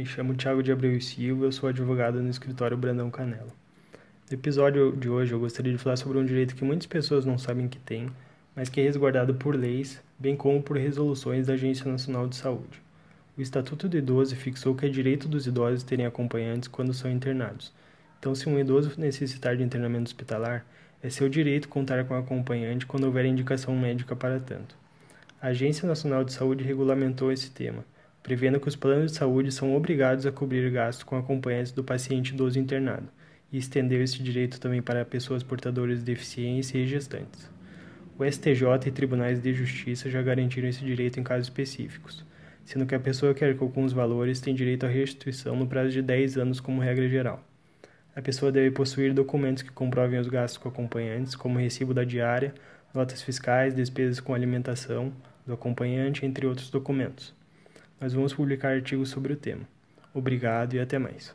Me chamo Thiago de Abreu Silva, eu sou advogado no escritório Brandão Canela. No episódio de hoje eu gostaria de falar sobre um direito que muitas pessoas não sabem que tem, mas que é resguardado por leis, bem como por resoluções da Agência Nacional de Saúde. O Estatuto do Idoso fixou que é direito dos idosos terem acompanhantes quando são internados. Então, se um idoso necessitar de internamento hospitalar, é seu direito contar com acompanhante quando houver indicação médica para tanto. A Agência Nacional de Saúde regulamentou esse tema prevendo que os planos de saúde são obrigados a cobrir gastos com acompanhantes do paciente idoso internado, e estendeu esse direito também para pessoas portadoras de deficiência e gestantes. O STJ e tribunais de justiça já garantiram esse direito em casos específicos, sendo que a pessoa que arcou com os valores tem direito à restituição no prazo de 10 anos como regra geral. A pessoa deve possuir documentos que comprovem os gastos com acompanhantes, como recibo da diária, notas fiscais, despesas com alimentação do acompanhante, entre outros documentos. Nós vamos publicar artigos sobre o tema. Obrigado e até mais.